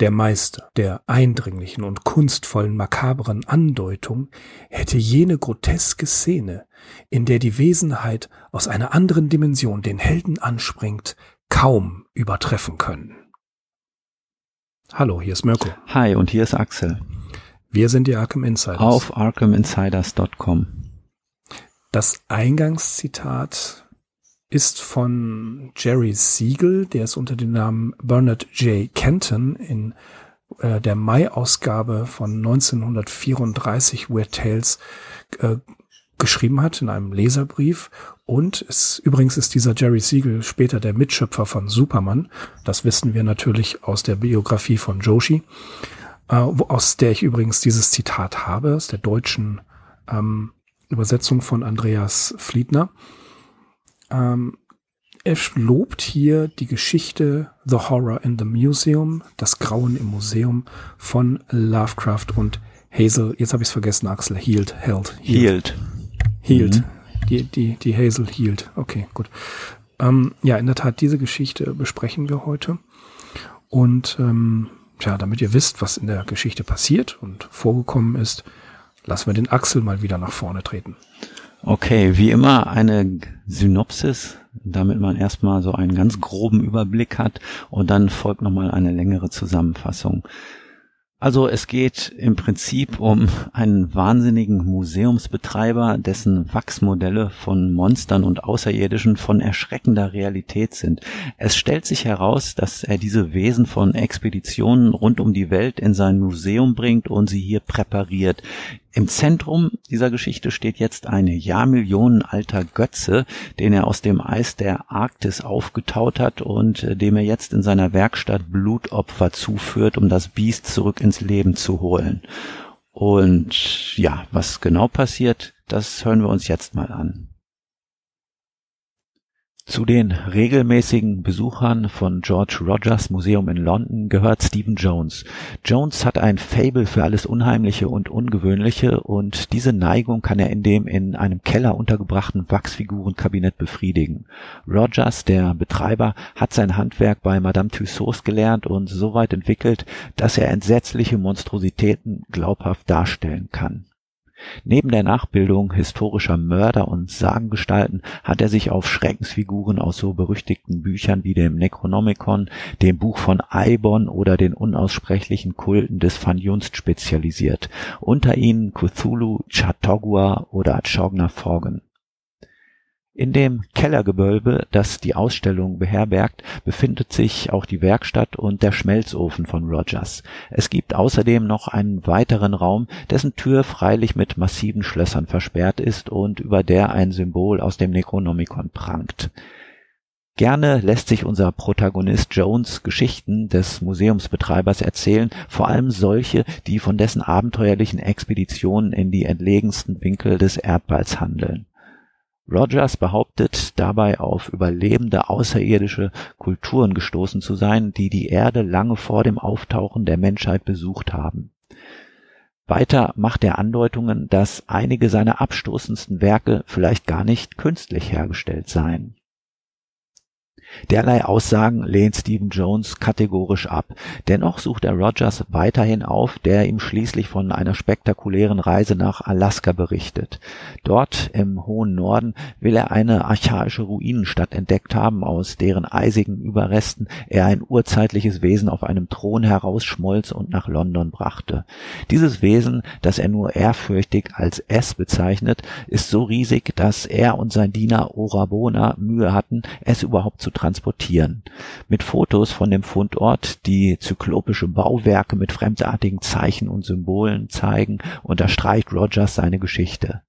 der Meister der eindringlichen und kunstvollen makabren Andeutung, hätte jene groteske Szene, in der die Wesenheit aus einer anderen Dimension den Helden anspringt, kaum übertreffen können. Hallo, hier ist Mirko. Hi, und hier ist Axel. Wir sind die Arkham Insiders. Auf arkhaminsiders.com. Das Eingangszitat ist von Jerry Siegel, der ist unter dem Namen Bernard J. Kenton in äh, der Mai-Ausgabe von 1934 Weird Tales äh, geschrieben hat in einem Leserbrief. Und es, übrigens ist dieser Jerry Siegel später der Mitschöpfer von Superman. Das wissen wir natürlich aus der Biografie von Joshi, äh, aus der ich übrigens dieses Zitat habe, aus der deutschen ähm, Übersetzung von Andreas Fliedner. Ähm, er lobt hier die Geschichte The Horror in the Museum, das Grauen im Museum von Lovecraft und Hazel, jetzt habe ich es vergessen, Axel, Healed, Held. Healed. Healed. Mhm. Die, die, die Hazel Healed. Okay, gut. Ähm, ja, in der Tat, diese Geschichte besprechen wir heute. Und ähm, ja, damit ihr wisst, was in der Geschichte passiert und vorgekommen ist, lassen wir den Axel mal wieder nach vorne treten. Okay, wie immer eine Synopsis, damit man erstmal so einen ganz groben Überblick hat und dann folgt nochmal eine längere Zusammenfassung. Also es geht im Prinzip um einen wahnsinnigen Museumsbetreiber, dessen Wachsmodelle von Monstern und Außerirdischen von erschreckender Realität sind. Es stellt sich heraus, dass er diese Wesen von Expeditionen rund um die Welt in sein Museum bringt und sie hier präpariert. Im Zentrum dieser Geschichte steht jetzt ein Jahrmillionen alter Götze, den er aus dem Eis der Arktis aufgetaut hat und äh, dem er jetzt in seiner Werkstatt Blutopfer zuführt, um das Biest zurück ins Leben zu holen. Und ja, was genau passiert, das hören wir uns jetzt mal an. Zu den regelmäßigen Besuchern von George Rogers Museum in London gehört Stephen Jones. Jones hat ein Fable für alles Unheimliche und Ungewöhnliche und diese Neigung kann er in dem in einem Keller untergebrachten Wachsfigurenkabinett befriedigen. Rogers, der Betreiber, hat sein Handwerk bei Madame Tussauds gelernt und so weit entwickelt, dass er entsetzliche Monstrositäten glaubhaft darstellen kann. Neben der Nachbildung historischer Mörder und Sagengestalten hat er sich auf Schreckensfiguren aus so berüchtigten Büchern wie dem Necronomicon, dem Buch von Eibon oder den unaussprechlichen Kulten des Van Junst spezialisiert, unter ihnen Cthulhu, Chautauqua oder Chogna Forgan in dem Kellergewölbe, das die Ausstellung beherbergt, befindet sich auch die Werkstatt und der Schmelzofen von Rogers. Es gibt außerdem noch einen weiteren Raum, dessen Tür freilich mit massiven Schlössern versperrt ist und über der ein Symbol aus dem Necronomicon prangt. Gerne lässt sich unser Protagonist Jones Geschichten des Museumsbetreibers erzählen, vor allem solche, die von dessen abenteuerlichen Expeditionen in die entlegensten Winkel des Erdballs handeln. Rogers behauptet dabei auf überlebende außerirdische Kulturen gestoßen zu sein, die die Erde lange vor dem Auftauchen der Menschheit besucht haben. Weiter macht er Andeutungen, dass einige seiner abstoßendsten Werke vielleicht gar nicht künstlich hergestellt seien Derlei Aussagen lehnt Stephen Jones kategorisch ab. Dennoch sucht er Rogers weiterhin auf, der ihm schließlich von einer spektakulären Reise nach Alaska berichtet. Dort im hohen Norden will er eine archaische Ruinenstadt entdeckt haben, aus deren eisigen Überresten er ein urzeitliches Wesen auf einem Thron herausschmolz und nach London brachte. Dieses Wesen, das er nur ehrfürchtig als S bezeichnet, ist so riesig, dass er und sein Diener Orabona Mühe hatten, es überhaupt zu transportieren. Mit Fotos von dem Fundort, die zyklopische Bauwerke mit fremdartigen Zeichen und Symbolen zeigen, unterstreicht Rogers seine Geschichte.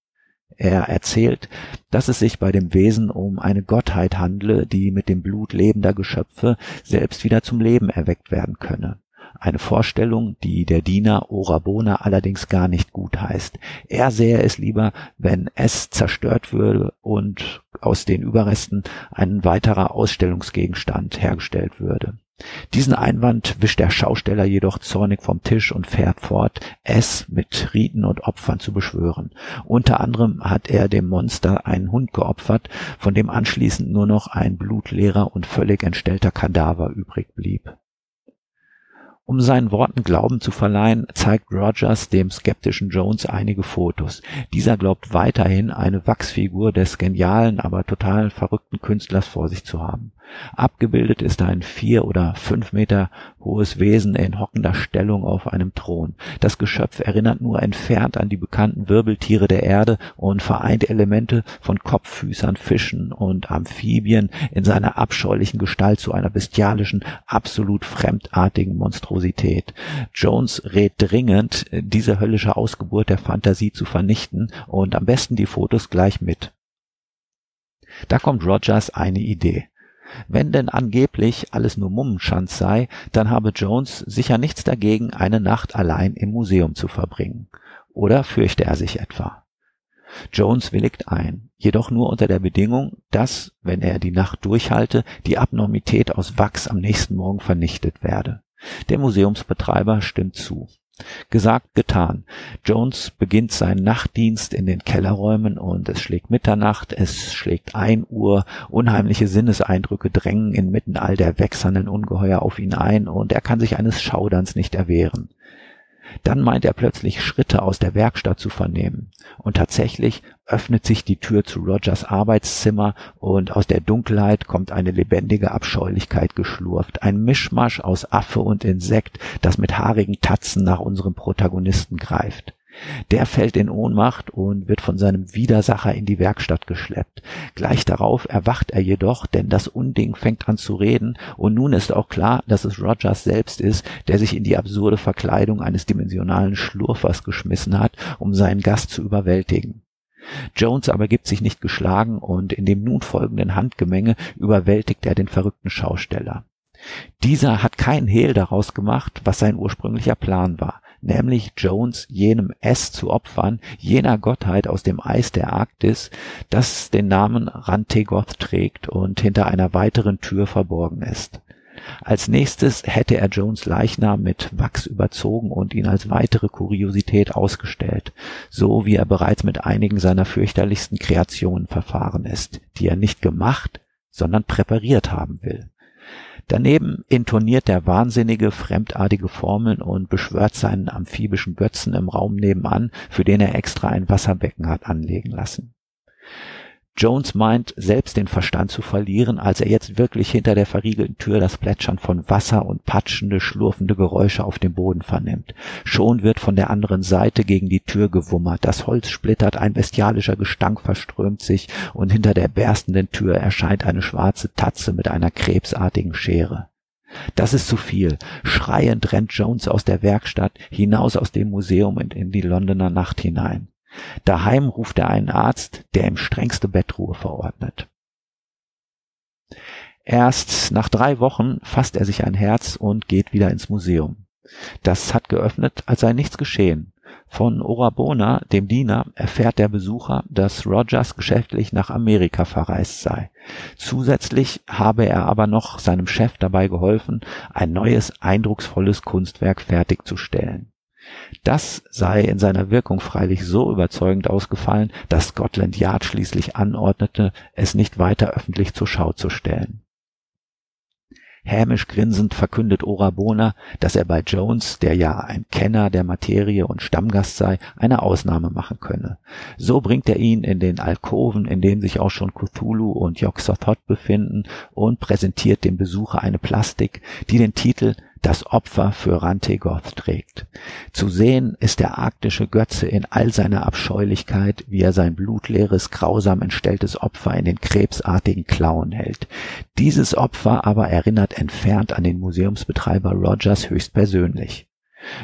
Er erzählt, dass es sich bei dem Wesen um eine Gottheit handle, die mit dem Blut lebender Geschöpfe selbst wieder zum Leben erweckt werden könne. Eine Vorstellung, die der Diener Orabona allerdings gar nicht gut heißt. Er sähe es lieber, wenn es zerstört würde und aus den Überresten ein weiterer Ausstellungsgegenstand hergestellt würde. Diesen Einwand wischt der Schausteller jedoch zornig vom Tisch und fährt fort, es mit Riten und Opfern zu beschwören. Unter anderem hat er dem Monster einen Hund geopfert, von dem anschließend nur noch ein blutleerer und völlig entstellter Kadaver übrig blieb. Um seinen Worten Glauben zu verleihen, zeigt Rogers dem skeptischen Jones einige Fotos. Dieser glaubt weiterhin, eine Wachsfigur des genialen, aber total verrückten Künstlers vor sich zu haben. Abgebildet ist ein vier oder fünf Meter hohes Wesen in hockender Stellung auf einem Thron. Das Geschöpf erinnert nur entfernt an die bekannten Wirbeltiere der Erde und vereint Elemente von Kopffüßern, Fischen und Amphibien in seiner abscheulichen Gestalt zu einer bestialischen, absolut fremdartigen Monstrosität. Jones rät dringend, diese höllische Ausgeburt der Fantasie zu vernichten und am besten die Fotos gleich mit. Da kommt Rogers eine Idee. Wenn denn angeblich alles nur Mummenschanz sei, dann habe Jones sicher nichts dagegen, eine Nacht allein im Museum zu verbringen. Oder fürchte er sich etwa? Jones willigt ein, jedoch nur unter der Bedingung, dass, wenn er die Nacht durchhalte, die Abnormität aus Wachs am nächsten Morgen vernichtet werde. Der Museumsbetreiber stimmt zu. Gesagt, getan. Jones beginnt seinen Nachtdienst in den Kellerräumen und es schlägt Mitternacht, es schlägt ein Uhr, unheimliche Sinneseindrücke drängen inmitten all der wechselnden Ungeheuer auf ihn ein und er kann sich eines Schauderns nicht erwehren. Dann meint er plötzlich Schritte aus der Werkstatt zu vernehmen. Und tatsächlich öffnet sich die Tür zu Rogers Arbeitszimmer und aus der Dunkelheit kommt eine lebendige Abscheulichkeit geschlurft. Ein Mischmasch aus Affe und Insekt, das mit haarigen Tatzen nach unserem Protagonisten greift. Der fällt in Ohnmacht und wird von seinem Widersacher in die Werkstatt geschleppt. Gleich darauf erwacht er jedoch, denn das Unding fängt an zu reden und nun ist auch klar, dass es Rogers selbst ist, der sich in die absurde Verkleidung eines dimensionalen Schlurfers geschmissen hat, um seinen Gast zu überwältigen. Jones aber gibt sich nicht geschlagen und in dem nun folgenden Handgemenge überwältigt er den verrückten Schausteller. Dieser hat keinen Hehl daraus gemacht, was sein ursprünglicher Plan war nämlich Jones jenem S zu opfern, jener Gottheit aus dem Eis der Arktis, das den Namen Rantegoth trägt und hinter einer weiteren Tür verborgen ist. Als nächstes hätte er Jones Leichnam mit Wachs überzogen und ihn als weitere Kuriosität ausgestellt, so wie er bereits mit einigen seiner fürchterlichsten Kreationen verfahren ist, die er nicht gemacht, sondern präpariert haben will. Daneben intoniert der Wahnsinnige fremdartige Formeln und beschwört seinen amphibischen Götzen im Raum nebenan, für den er extra ein Wasserbecken hat anlegen lassen. Jones meint, selbst den Verstand zu verlieren, als er jetzt wirklich hinter der verriegelten Tür das Plätschern von Wasser und patschende, schlurfende Geräusche auf dem Boden vernimmt. Schon wird von der anderen Seite gegen die Tür gewummert, das Holz splittert, ein bestialischer Gestank verströmt sich und hinter der berstenden Tür erscheint eine schwarze Tatze mit einer krebsartigen Schere. Das ist zu viel. Schreiend rennt Jones aus der Werkstatt, hinaus aus dem Museum und in die Londoner Nacht hinein. Daheim ruft er einen Arzt, der ihm strengste Bettruhe verordnet. Erst nach drei Wochen fasst er sich ein Herz und geht wieder ins Museum. Das hat geöffnet, als sei nichts geschehen. Von Orabona, dem Diener, erfährt der Besucher, dass Rogers geschäftlich nach Amerika verreist sei. Zusätzlich habe er aber noch seinem Chef dabei geholfen, ein neues, eindrucksvolles Kunstwerk fertigzustellen. Das sei in seiner Wirkung freilich so überzeugend ausgefallen, dass Scotland Yard schließlich anordnete, es nicht weiter öffentlich zur Schau zu stellen. Hämisch grinsend verkündet Orabona, dass er bei Jones, der ja ein Kenner der Materie und Stammgast sei, eine Ausnahme machen könne. So bringt er ihn in den Alkoven, in denen sich auch schon Cthulhu und Yog-Sothoth befinden, und präsentiert dem Besucher eine Plastik, die den Titel das Opfer für Rantegoth trägt. Zu sehen ist der arktische Götze in all seiner Abscheulichkeit, wie er sein blutleeres, grausam entstelltes Opfer in den krebsartigen Klauen hält. Dieses Opfer aber erinnert entfernt an den Museumsbetreiber Rogers höchstpersönlich.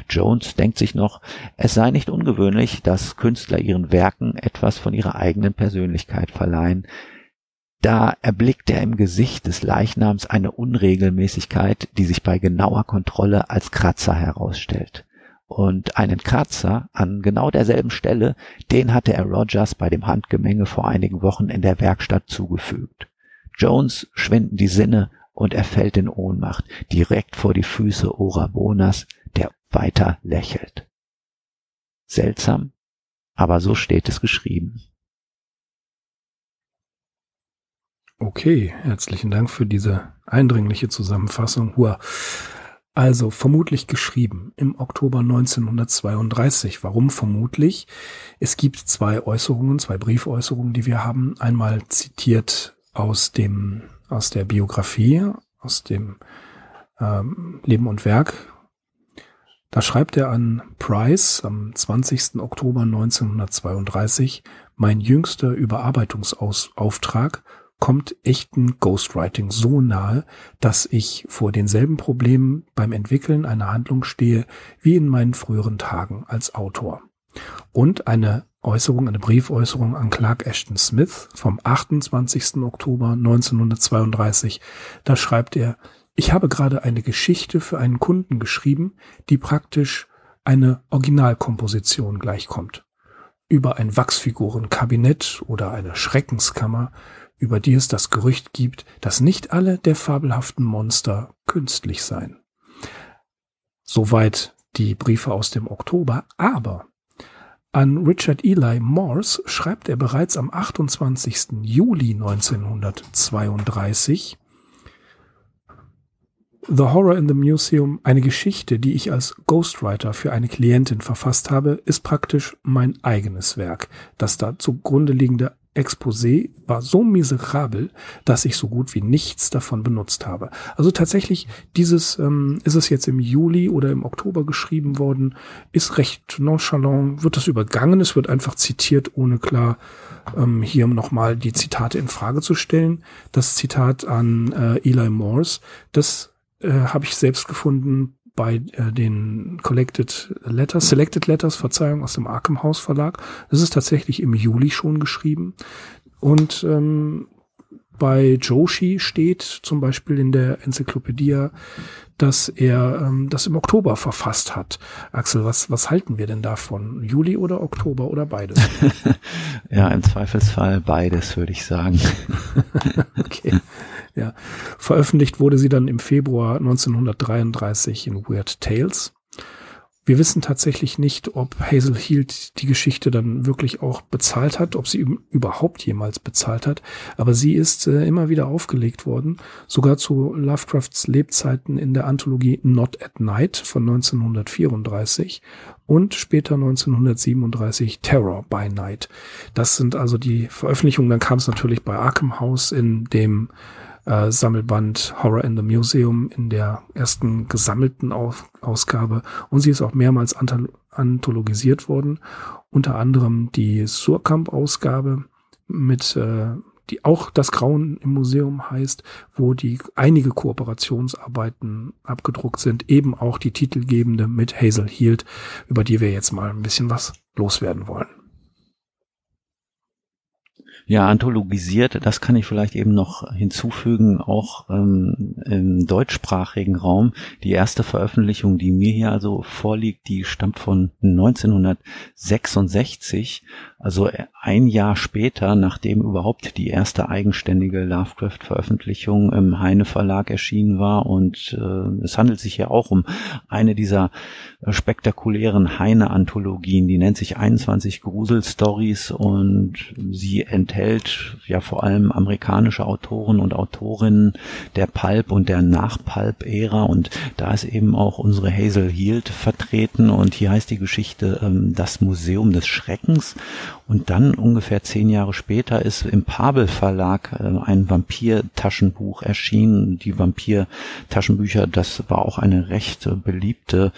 Jones denkt sich noch, es sei nicht ungewöhnlich, dass Künstler ihren Werken etwas von ihrer eigenen Persönlichkeit verleihen, Da erblickt er im Gesicht des Leichnams eine Unregelmäßigkeit, die sich bei genauer Kontrolle als Kratzer herausstellt. Und einen Kratzer an genau derselben Stelle, den hatte er Rogers bei dem Handgemenge vor einigen Wochen in der Werkstatt zugefügt. Jones schwinden die Sinne und er fällt in Ohnmacht, direkt vor die Füße Orabonas, der weiter lächelt. Seltsam, aber so steht es geschrieben. Okay, herzlichen Dank für diese eindringliche Zusammenfassung. Hua. Also vermutlich geschrieben im Oktober 1932. Warum vermutlich? Es gibt zwei Äußerungen, zwei Briefäußerungen, die wir haben. Einmal zitiert aus dem aus der Biografie, aus dem ähm, Leben und Werk. Da schreibt er an Price am 20. Oktober 1932, mein jüngster Überarbeitungsauftrag kommt echten Ghostwriting so nahe, dass ich vor denselben Problemen beim Entwickeln einer Handlung stehe wie in meinen früheren Tagen als Autor. Und eine Äußerung, eine Briefäußerung an Clark Ashton Smith vom 28. Oktober 1932. Da schreibt er, ich habe gerade eine Geschichte für einen Kunden geschrieben, die praktisch eine Originalkomposition gleichkommt. Über ein Wachsfigurenkabinett oder eine Schreckenskammer über die es das Gerücht gibt, dass nicht alle der fabelhaften Monster künstlich seien. Soweit die Briefe aus dem Oktober, aber an Richard Eli Morse schreibt er bereits am 28. Juli 1932 The Horror in the Museum, eine Geschichte, die ich als Ghostwriter für eine Klientin verfasst habe, ist praktisch mein eigenes Werk. Das da zugrunde liegende Exposé war so miserabel, dass ich so gut wie nichts davon benutzt habe. Also tatsächlich, dieses ähm, ist es jetzt im Juli oder im Oktober geschrieben worden, ist recht nonchalant, wird das übergangen, es wird einfach zitiert, ohne klar ähm, hier nochmal die Zitate in Frage zu stellen. Das Zitat an äh, Eli Morse, das äh, habe ich selbst gefunden bei äh, den Collected Letters, Selected Letters, Verzeihung, aus dem Arkham House Verlag. Das ist tatsächlich im Juli schon geschrieben. Und ähm, bei Joshi steht zum Beispiel in der Enzyklopädie, dass er ähm, das im Oktober verfasst hat. Axel, was, was halten wir denn davon? Juli oder Oktober oder beides? ja, im Zweifelsfall beides, würde ich sagen. okay. Ja. Veröffentlicht wurde sie dann im Februar 1933 in Weird Tales. Wir wissen tatsächlich nicht, ob Hazel Hield die Geschichte dann wirklich auch bezahlt hat, ob sie überhaupt jemals bezahlt hat. Aber sie ist äh, immer wieder aufgelegt worden, sogar zu Lovecrafts Lebzeiten in der Anthologie Not at Night von 1934 und später 1937 Terror by Night. Das sind also die Veröffentlichungen. Dann kam es natürlich bei Arkham House in dem äh, Sammelband Horror in the Museum in der ersten gesammelten Auf Ausgabe. Und sie ist auch mehrmals anthologisiert worden, unter anderem die Surkamp-Ausgabe mit äh, die auch das Grauen im Museum heißt, wo die einige Kooperationsarbeiten abgedruckt sind, eben auch die titelgebende mit Hazel Hield, über die wir jetzt mal ein bisschen was loswerden wollen. Ja, anthologisiert, das kann ich vielleicht eben noch hinzufügen, auch ähm, im deutschsprachigen Raum. Die erste Veröffentlichung, die mir hier also vorliegt, die stammt von 1966, also ein Jahr später, nachdem überhaupt die erste eigenständige Lovecraft-Veröffentlichung im Heine Verlag erschienen war. Und äh, es handelt sich ja auch um eine dieser spektakulären Heine-Anthologien, die nennt sich 21 Grusel-Stories und sie enthält ja vor allem amerikanische Autoren und Autorinnen der Pulp und der Nach-Pulp-Ära und da ist eben auch unsere Hazel Hield vertreten und hier heißt die Geschichte ähm, Das Museum des Schreckens und dann ungefähr zehn Jahre später ist im Pabel Verlag äh, ein Vampir-Taschenbuch erschienen. Die Vampir-Taschenbücher, das war auch eine recht beliebte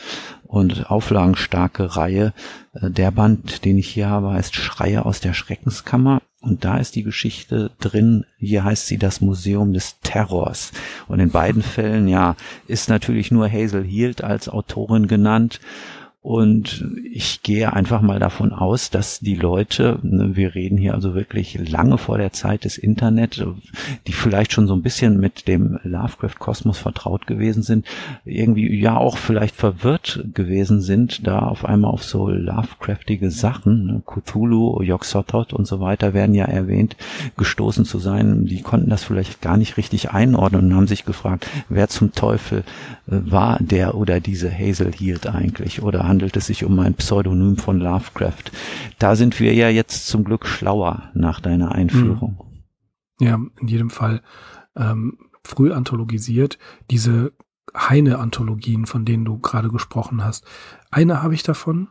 und auflagenstarke Reihe. Äh, der Band, den ich hier habe, heißt Schreie aus der Schreckenskammer. Und da ist die Geschichte drin, hier heißt sie das Museum des Terrors. Und in beiden Fällen, ja, ist natürlich nur Hazel Hield als Autorin genannt. Und ich gehe einfach mal davon aus, dass die Leute, ne, wir reden hier also wirklich lange vor der Zeit des Internet, die vielleicht schon so ein bisschen mit dem Lovecraft-Kosmos vertraut gewesen sind, irgendwie ja auch vielleicht verwirrt gewesen sind, da auf einmal auf so Lovecraftige Sachen, ne, Cthulhu, Yog-Sothoth und so weiter werden ja erwähnt, gestoßen zu sein. Die konnten das vielleicht gar nicht richtig einordnen und haben sich gefragt, wer zum Teufel äh, war der oder diese Hazel Heald eigentlich oder handelt es sich um ein Pseudonym von Lovecraft. Da sind wir ja jetzt zum Glück schlauer nach deiner Einführung. Hm. Ja, in jedem Fall ähm, früh anthologisiert. Diese Heine-Anthologien, von denen du gerade gesprochen hast. Eine habe ich davon.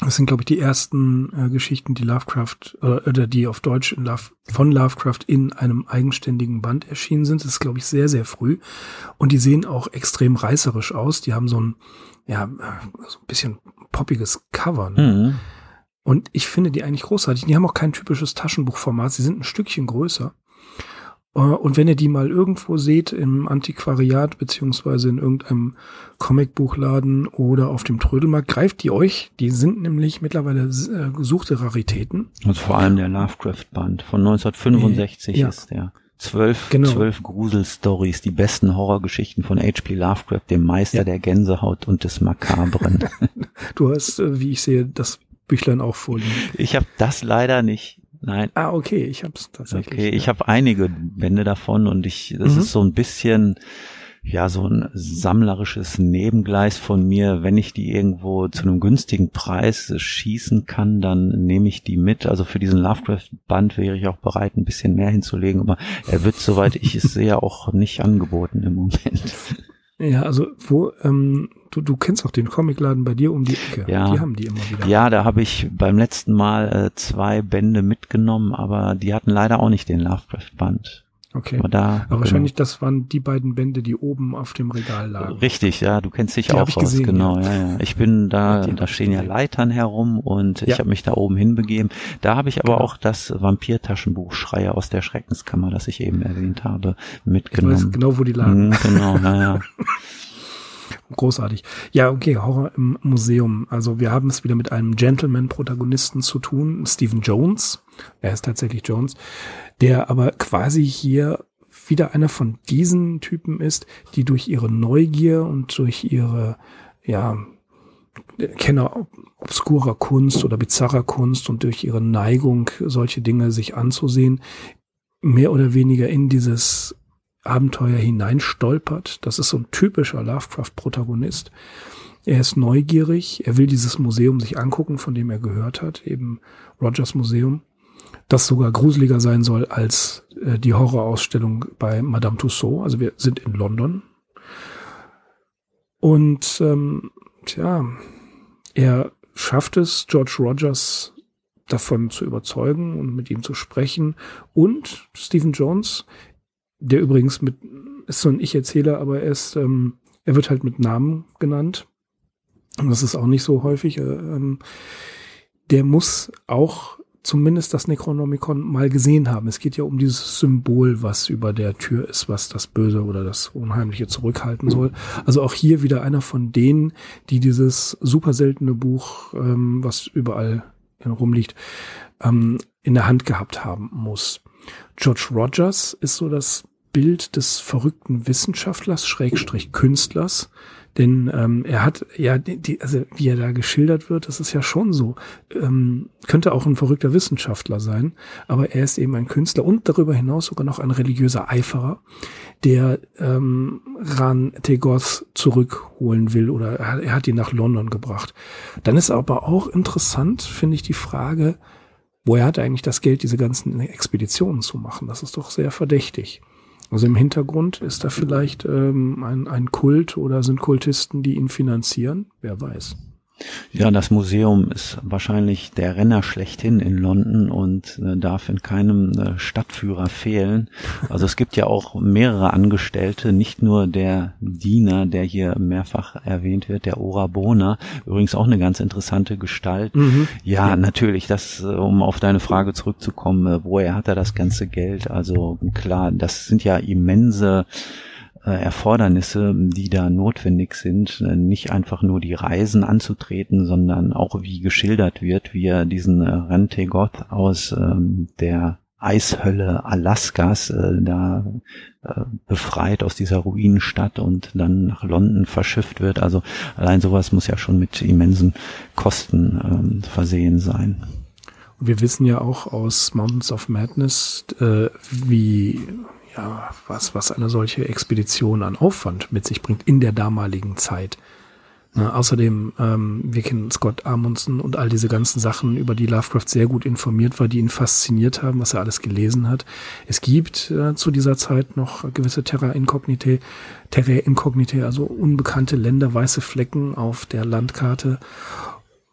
Das sind, glaube ich, die ersten äh, Geschichten, die Lovecraft äh, oder die auf Deutsch in Love, von Lovecraft in einem eigenständigen Band erschienen sind. Das ist, glaube ich, sehr, sehr früh. Und die sehen auch extrem reißerisch aus. Die haben so ein ja, so ein bisschen poppiges Cover. Ne? Mhm. Und ich finde die eigentlich großartig. Die haben auch kein typisches Taschenbuchformat. Sie sind ein Stückchen größer. Äh, und wenn ihr die mal irgendwo seht im Antiquariat beziehungsweise in irgendeinem Comicbuchladen oder auf dem Trödelmarkt, greift die euch. Die sind nämlich mittlerweile äh, gesuchte Raritäten. Und vor allem der Lovecraft-Band von 1965 äh, ja. ist der. Zwölf, genau. zwölf Gruselstories, die besten Horrorgeschichten von H.P. Lovecraft, dem Meister ja. der Gänsehaut und des Makabren. du hast, äh, wie ich sehe, das Büchlein auch vorliegen. Ich habe das leider nicht. Nein. Ah, okay, ich habe es tatsächlich. Okay, ja. ich habe einige Bände davon und ich, das mhm. ist so ein bisschen ja so ein sammlerisches Nebengleis von mir. Wenn ich die irgendwo zu einem günstigen Preis schießen kann, dann nehme ich die mit. Also für diesen Lovecraft-Band wäre ich auch bereit, ein bisschen mehr hinzulegen, aber er wird, soweit ich es sehe, auch nicht angeboten im Moment. Ja, also wo, ähm, du, du kennst auch den Comicladen bei dir um die Ecke. Ja. Die haben die immer wieder. Ja, da habe ich beim letzten Mal äh, zwei Bände mitgenommen, aber die hatten leider auch nicht den Lovecraft-Band. Okay. Aber, da, Aber wahrscheinlich, genau. das waren die beiden Bände, die oben auf dem Regal lagen. Richtig, ja, du kennst dich die auch aus, gesehen, genau, ja. ja. Ich bin da, ja, da stehen ja Leitern herum und ja. ich habe mich da oben hinbegeben. Da habe ich aber genau. auch das Vampir-Taschenbuch Schreier aus der Schreckenskammer, das ich eben erwähnt habe, mitgenommen. Ich weiß genau, wo die lagen. Mhm, genau, ja, ja. Großartig. Ja, okay, Horror im Museum. Also wir haben es wieder mit einem Gentleman-Protagonisten zu tun, Stephen Jones. Er ist tatsächlich Jones, der aber quasi hier wieder einer von diesen Typen ist, die durch ihre Neugier und durch ihre, ja, Kenner obskurer Kunst oder bizarrer Kunst und durch ihre Neigung, solche Dinge sich anzusehen, mehr oder weniger in dieses Abenteuer hineinstolpert. Das ist so ein typischer Lovecraft-Protagonist. Er ist neugierig, er will dieses Museum sich angucken, von dem er gehört hat, eben Rogers Museum, das sogar gruseliger sein soll als äh, die Horrorausstellung bei Madame Tussaud. Also wir sind in London. Und ähm, tja, er schafft es, George Rogers davon zu überzeugen und mit ihm zu sprechen. Und Stephen Jones der übrigens mit, ist so ein Ich-Erzähler, aber er ist, ähm, er wird halt mit Namen genannt. Und das ist auch nicht so häufig. Äh, ähm, der muss auch zumindest das Necronomicon mal gesehen haben. Es geht ja um dieses Symbol, was über der Tür ist, was das Böse oder das Unheimliche zurückhalten soll. Also auch hier wieder einer von denen, die dieses super seltene Buch, ähm, was überall rumliegt, ähm, in der Hand gehabt haben muss. George Rogers ist so das Bild des verrückten Wissenschaftlers, Schrägstrich Künstlers, denn ähm, er hat ja, die, also wie er da geschildert wird, das ist ja schon so. Ähm, könnte auch ein verrückter Wissenschaftler sein, aber er ist eben ein Künstler und darüber hinaus sogar noch ein religiöser Eiferer, der ähm, Ran Tegoth zurückholen will oder er, hat ihn nach London gebracht. Dann ist aber auch interessant, finde ich, die Frage, woher hat er eigentlich das Geld, diese ganzen Expeditionen zu machen? Das ist doch sehr verdächtig. Also im Hintergrund ist da vielleicht ähm, ein, ein Kult oder sind Kultisten, die ihn finanzieren? Wer weiß. Ja, das Museum ist wahrscheinlich der Renner schlechthin in London und äh, darf in keinem äh, Stadtführer fehlen. Also es gibt ja auch mehrere Angestellte, nicht nur der Diener, der hier mehrfach erwähnt wird, der Orabona, übrigens auch eine ganz interessante Gestalt. Mhm. Ja, ja, natürlich, das, äh, um auf deine Frage zurückzukommen, äh, woher hat er das ganze Geld? Also klar, das sind ja immense Erfordernisse, die da notwendig sind, äh, nicht einfach nur die Reisen anzutreten, sondern auch wie geschildert wird, wie er diesen äh, Rentegoth aus ähm, der Eishölle Alaskas äh, da äh, befreit aus dieser Ruinenstadt und dann nach London verschifft wird. Also allein sowas muss ja schon mit immensen Kosten ähm, versehen sein. wir wissen ja auch aus Mountains of Madness, äh, wie ja, was, was eine solche Expedition an Aufwand mit sich bringt in der damaligen Zeit. Ne, außerdem, ähm, wir kennen Scott Amundsen und all diese ganzen Sachen, über die Lovecraft sehr gut informiert war, die ihn fasziniert haben, was er alles gelesen hat. Es gibt äh, zu dieser Zeit noch gewisse Terra Incognite, Terra Incognite, also unbekannte Länder, weiße Flecken auf der Landkarte.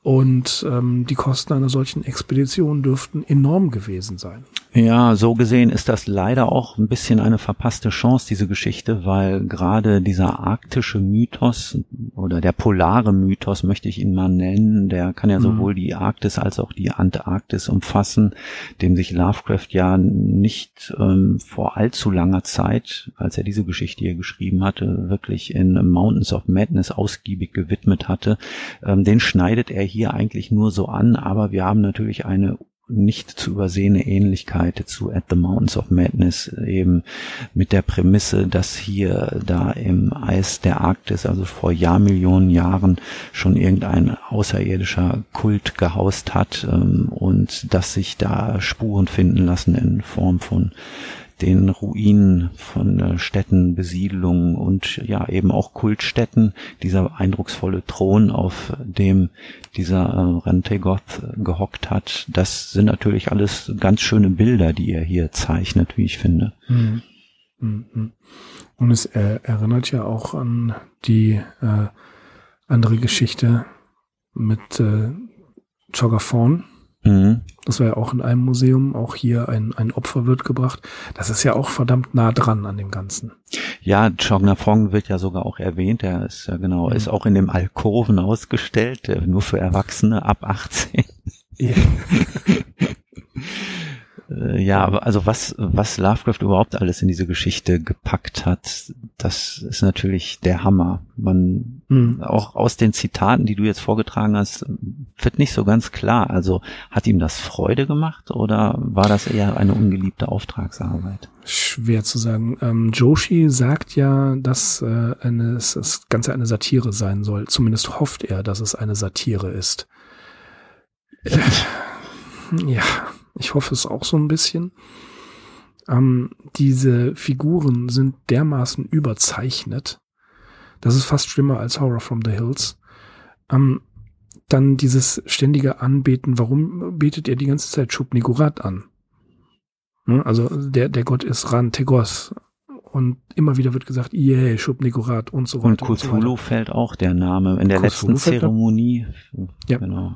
Und ähm, die Kosten einer solchen Expedition dürften enorm gewesen sein. Ja, so gesehen ist das leider auch ein bisschen eine verpasste Chance, diese Geschichte, weil gerade dieser arktische Mythos oder der polare Mythos möchte ich ihn mal nennen, der kann ja mhm. sowohl die Arktis als auch die Antarktis umfassen, dem sich Lovecraft ja nicht ähm, vor allzu langer Zeit, als er diese Geschichte hier geschrieben hatte, wirklich in Mountains of Madness ausgiebig gewidmet hatte. Ähm, den schneidet er hier eigentlich nur so an, aber wir haben natürlich eine nicht zu übersehene Ähnlichkeit zu At the Mountains of Madness eben mit der Prämisse, dass hier da im Eis der Arktis, also vor Jahrmillionen Jahren schon irgendein außerirdischer Kult gehaust hat ähm, und dass sich da Spuren finden lassen in Form von den Ruinen von äh, Städten, Besiedlungen und ja eben auch Kultstätten. Dieser eindrucksvolle Thron, auf dem dieser äh, Rentegoth gehockt hat, das sind natürlich alles ganz schöne Bilder, die er hier zeichnet, wie ich finde. Mhm. Mhm. Und es äh, erinnert ja auch an die äh, andere Geschichte mit äh, Mhm. Das war ja auch in einem Museum, auch hier ein, ein Opfer wird gebracht. Das ist ja auch verdammt nah dran an dem Ganzen. Ja, Chognafong wird ja sogar auch erwähnt. Er ist ja genau, mhm. ist auch in dem Alkoven ausgestellt, nur für Erwachsene ab 18. Ja. Äh, ja, aber also was, was Lovecraft überhaupt alles in diese Geschichte gepackt hat, das ist natürlich der Hammer. Man, mhm. auch aus den Zitaten, die du jetzt vorgetragen hast, wird nicht so ganz klar. Also hat ihm das Freude gemacht oder war das eher eine ungeliebte Auftragsarbeit? Schwer zu sagen. Ähm, Joshi sagt ja, dass äh, eine, das Ganze eine Satire sein soll. Zumindest hofft er, dass es eine Satire ist. Äh, ja, ich hoffe es auch so ein bisschen. Ähm, diese Figuren sind dermaßen überzeichnet. Das ist fast schlimmer als Horror from the Hills. Ähm, dann dieses ständige Anbeten. Warum betet ihr die ganze Zeit Shub-Nigurat an? Ne? Also der, der Gott ist Ran Tegos. Und immer wieder wird gesagt, yeah, Shub-Nigurat und so weiter. Und Cthulhu so fällt auch der Name in der Cthulhu letzten Zeremonie. Ja. Genau.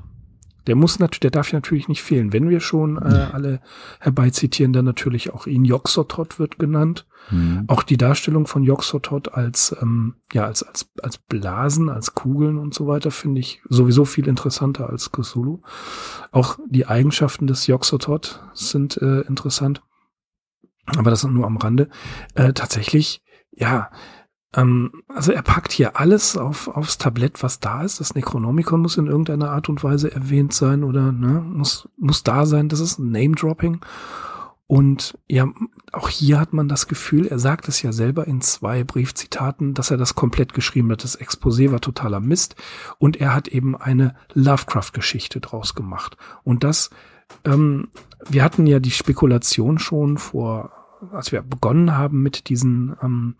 Der muss natürlich, der darf natürlich nicht fehlen. Wenn wir schon äh, alle herbeizitieren, dann natürlich auch ihn. Yoxotot wird genannt. Mhm. Auch die Darstellung von Yoxotot als ähm, ja als als als Blasen, als Kugeln und so weiter finde ich sowieso viel interessanter als Cthulhu. Auch die Eigenschaften des Yoxotot sind äh, interessant, aber das nur am Rande. Äh, tatsächlich, ja, ähm, also er packt hier alles auf, aufs Tablett, was da ist. Das Necronomicon muss in irgendeiner Art und Weise erwähnt sein oder ne, muss, muss da sein. Das ist ein Name-Dropping. Und ja, auch hier hat man das Gefühl, er sagt es ja selber in zwei Briefzitaten, dass er das komplett geschrieben hat. Das Exposé war totaler Mist. Und er hat eben eine Lovecraft-Geschichte draus gemacht. Und das, ähm, wir hatten ja die Spekulation schon vor, als wir begonnen haben mit diesen ähm,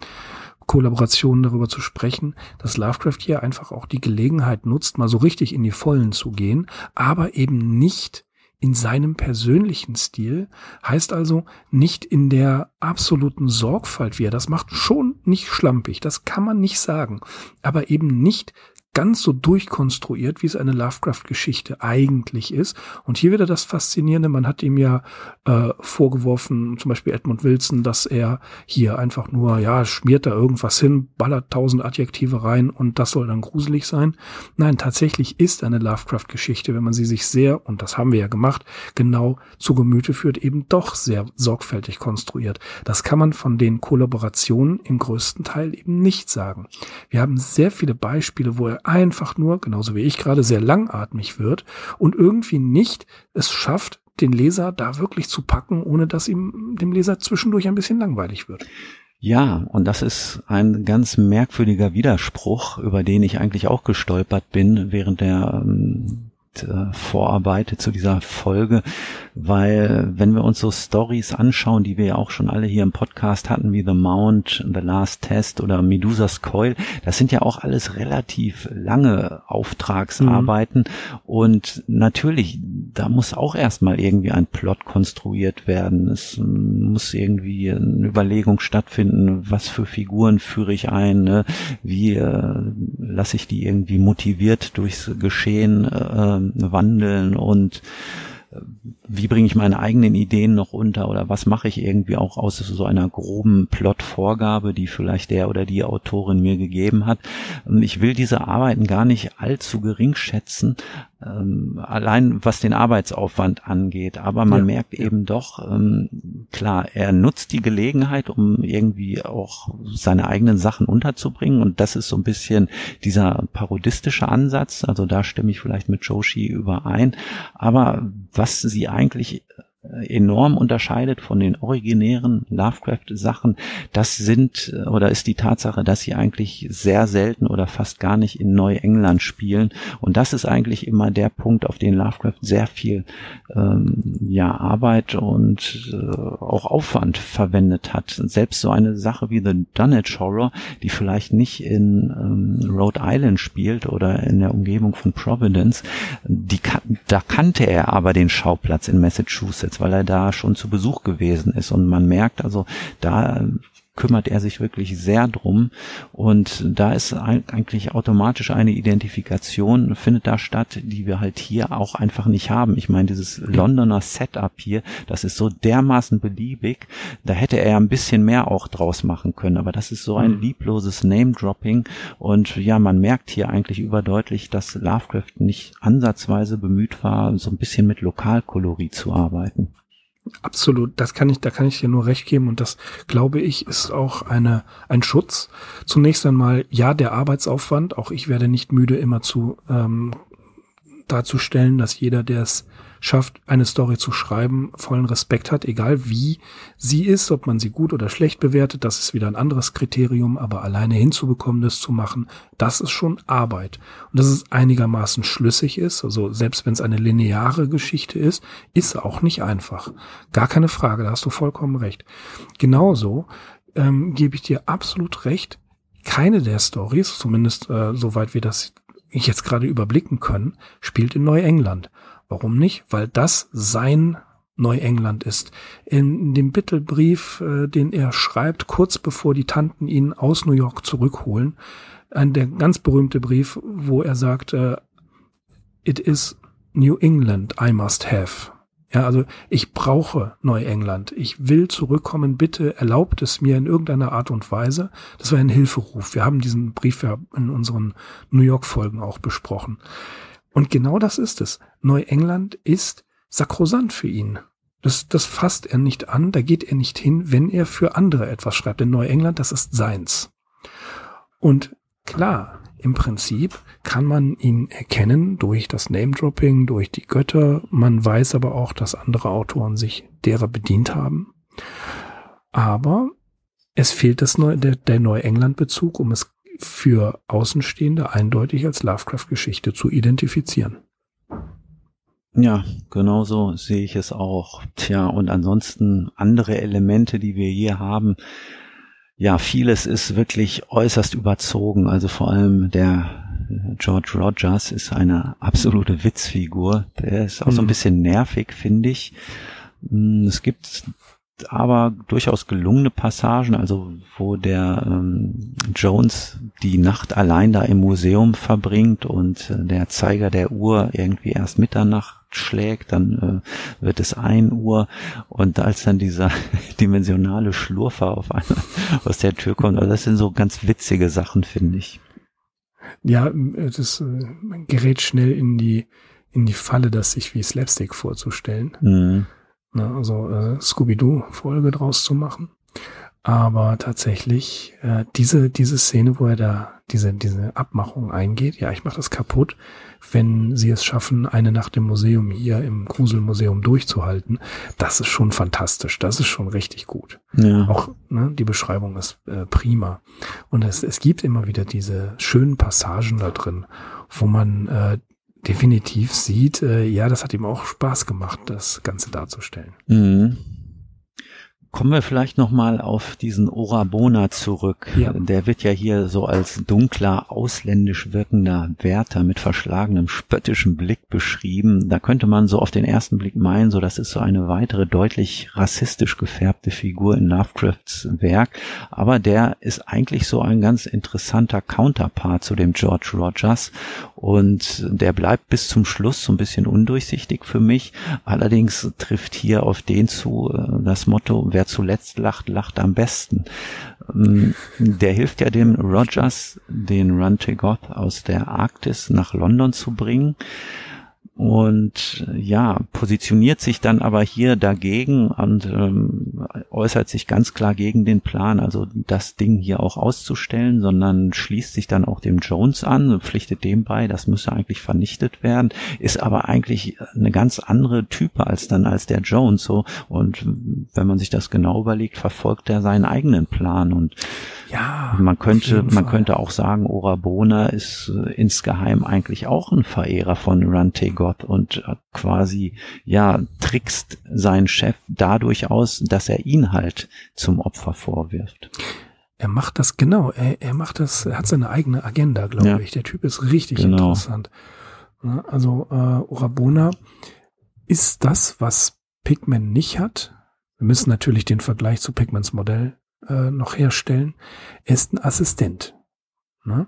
Kollaborationen darüber zu sprechen, dass Lovecraft hier einfach auch die Gelegenheit nutzt, mal so richtig in die Vollen zu gehen, aber eben nicht in seinem persönlichen Stil, heißt also nicht in der absoluten Sorgfalt, wie er das macht, schon nicht schlampig, das kann man nicht sagen, aber eben nicht ganz so durchkonstruiert, wie es eine Lovecraft-Geschichte eigentlich ist. Und hier wieder das Faszinierende, man hat ihm ja äh, vorgeworfen, zum Beispiel Edmund Wilson, dass er hier einfach nur, ja, schmiert da irgendwas hin, ballert tausend Adjektive rein und das soll dann gruselig sein. Nein, tatsächlich ist eine Lovecraft-Geschichte, wenn man sie sich sehr, und das haben wir ja gemacht, genau zu Gemüte führt, eben doch sehr sorgfältig konstruiert. Das kann man von den Kollaborationen im größten Teil eben nicht sagen. Wir haben sehr viele Beispiele, wo er einfach nur, genauso wie ich gerade, sehr langatmig wird und irgendwie nicht es schafft, den Leser da wirklich zu packen, ohne dass ihm dem Leser zwischendurch ein bisschen langweilig wird. Ja, und das ist ein ganz merkwürdiger Widerspruch, über den ich eigentlich auch gestolpert bin während der ähm, äh, Vorarbeit zu dieser Folge, weil wenn wir uns so Stories anschauen, die wir ja auch schon alle hier im Podcast hatten, wie The Mount, The Last Test oder Medusas Coil, das sind ja auch alles relativ lange Auftragsarbeiten mhm. und natürlich, da muss auch erstmal irgendwie ein Plot konstruiert werden. Es muss irgendwie eine Überlegung stattfinden, was für Figuren führe ich ein, ne? wie äh, lasse ich die irgendwie motiviert durchs Geschehen äh, wandeln und äh, wie bringe ich meine eigenen Ideen noch unter oder was mache ich irgendwie auch aus so einer groben Plotvorgabe, die vielleicht der oder die Autorin mir gegeben hat. Ich will diese Arbeiten gar nicht allzu gering schätzen, ähm, allein was den Arbeitsaufwand angeht. Aber man ja, merkt eben doch, ähm, klar, er nutzt die Gelegenheit, um irgendwie auch seine eigenen Sachen unterzubringen. Und das ist so ein bisschen dieser parodistische Ansatz. Also da stimme ich vielleicht mit Joshi überein. Aber was sie eigentlich enorm unterscheidet von den originären Lovecraft-Sachen, das sind äh, oder ist die Tatsache, dass sie eigentlich sehr selten oder fast gar nicht in Neuengland spielen. Und das ist eigentlich immer der Punkt, auf den Lovecraft sehr viel ähm, ja, Arbeit und äh, auch Aufwand verwendet hat. Selbst so eine Sache wie The Dunwich Horror, die vielleicht nicht in ähm, Rhode Island spielt oder in der Umgebung von Providence, die, da kannte er aber den Schauplatz in Massachusetts weil er da schon zu Besuch gewesen ist. Und man merkt also, da kümmert er sich wirklich sehr drum und da ist eigentlich automatisch eine Identifikation findet da statt, die wir halt hier auch einfach nicht haben. Ich meine, dieses Londoner Setup hier, das ist so dermaßen beliebig, da hätte er ein bisschen mehr auch draus machen können, aber das ist so ein mhm. liebloses Name-Dropping und ja, man merkt hier eigentlich überdeutlich, dass Lovecraft nicht ansatzweise bemüht war, so ein bisschen mit Lokalkolorit zu arbeiten. Absolut, das kann ich, da kann ich dir nur recht geben und das glaube ich ist auch eine ein Schutz. Zunächst einmal ja der Arbeitsaufwand. Auch ich werde nicht müde immer zu ähm, darzustellen, dass jeder, der es schafft, eine Story zu schreiben, vollen Respekt hat, egal wie sie ist, ob man sie gut oder schlecht bewertet, das ist wieder ein anderes Kriterium, aber alleine hinzubekommen, das zu machen, das ist schon Arbeit. Und dass es einigermaßen schlüssig ist, also selbst wenn es eine lineare Geschichte ist, ist auch nicht einfach. Gar keine Frage, da hast du vollkommen recht. Genauso ähm, gebe ich dir absolut recht, keine der Stories, zumindest äh, soweit wir das jetzt gerade überblicken können, spielt in Neuengland. Warum nicht? Weil das sein Neuengland ist. In dem Bittelbrief, äh, den er schreibt, kurz bevor die Tanten ihn aus New York zurückholen, ein der ganz berühmte Brief, wo er sagt, äh, It is New England I must have. Ja, also ich brauche Neuengland. Ich will zurückkommen. Bitte erlaubt es mir in irgendeiner Art und Weise. Das war ein Hilferuf. Wir haben diesen Brief ja in unseren New York Folgen auch besprochen. Und genau das ist es. Neuengland ist sakrosant für ihn. Das, das fasst er nicht an, da geht er nicht hin, wenn er für andere etwas schreibt. Denn Neuengland, das ist seins. Und klar, im Prinzip kann man ihn erkennen durch das Name-Dropping, durch die Götter. Man weiß aber auch, dass andere Autoren sich derer bedient haben. Aber es fehlt das Neu der, der Neuengland-Bezug, um es für Außenstehende eindeutig als Lovecraft-Geschichte zu identifizieren. Ja, genau so sehe ich es auch. Tja, und ansonsten andere Elemente, die wir hier haben. Ja, vieles ist wirklich äußerst überzogen. Also vor allem der George Rogers ist eine absolute Witzfigur. Der ist auch so ein mhm. bisschen nervig, finde ich. Hm, es gibt aber durchaus gelungene Passagen, also wo der ähm, Jones die Nacht allein da im Museum verbringt und äh, der Zeiger der Uhr irgendwie erst Mitternacht schlägt, dann äh, wird es ein Uhr und als dann dieser dimensionale Schlurfer auf einmal aus der Tür kommt, also das sind so ganz witzige Sachen, finde ich. Ja, das äh, man gerät schnell in die in die Falle, das sich wie Slapstick vorzustellen. Mhm ne, also äh, Scooby-Doo-Folge draus zu machen. Aber tatsächlich, äh, diese, diese Szene, wo er da diese, diese Abmachung eingeht, ja, ich mache das kaputt, wenn sie es schaffen, eine Nacht im Museum hier im Gruselmuseum durchzuhalten, das ist schon fantastisch, das ist schon richtig gut. Ja. Auch ne, die Beschreibung ist äh, prima. Und es, es gibt immer wieder diese schönen Passagen da drin, wo man äh, definitiv sieht, äh, ja, das hat ihm auch Spaß gemacht, das Ganze darzustellen. Mhm. Kommen wir vielleicht nochmal auf diesen Orabona zurück. Ja. Der wird ja hier so als dunkler, ausländisch wirkender Wärter mit verschlagenem, spöttischem Blick beschrieben. Da könnte man so auf den ersten Blick meinen, so das ist so eine weitere deutlich rassistisch gefärbte Figur in Lovecrafts Werk. Aber der ist eigentlich so ein ganz interessanter Counterpart zu dem George Rogers und der bleibt bis zum Schluss so ein bisschen undurchsichtig für mich. Allerdings trifft hier auf den zu äh, das Motto, wer zuletzt lacht, lacht am besten. Ähm, der hilft ja dem Rogers, den Runtegoth aus der Arktis nach London zu bringen und ja, positioniert sich dann aber hier dagegen und ähm, äußert sich ganz klar gegen den Plan, also das Ding hier auch auszustellen, sondern schließt sich dann auch dem Jones an, pflichtet dem bei, das müsse eigentlich vernichtet werden, ist aber eigentlich eine ganz andere Type als dann als der Jones so. Und wenn man sich das genau überlegt, verfolgt er seinen eigenen Plan. Und ja, man könnte, man Fall. könnte auch sagen, Ora Bona ist äh, insgeheim eigentlich auch ein Verehrer von Rante God und quasi, ja, trickst seinen Chef dadurch aus, dass er ihn halt zum Opfer vorwirft. Er macht das genau, er, er macht das, er hat seine eigene Agenda, glaube ja. ich. Der Typ ist richtig genau. interessant. Also äh, Orabona ist das, was Pigman nicht hat. Wir müssen natürlich den Vergleich zu Pigmans Modell äh, noch herstellen. Er ist ein Assistent. Ne?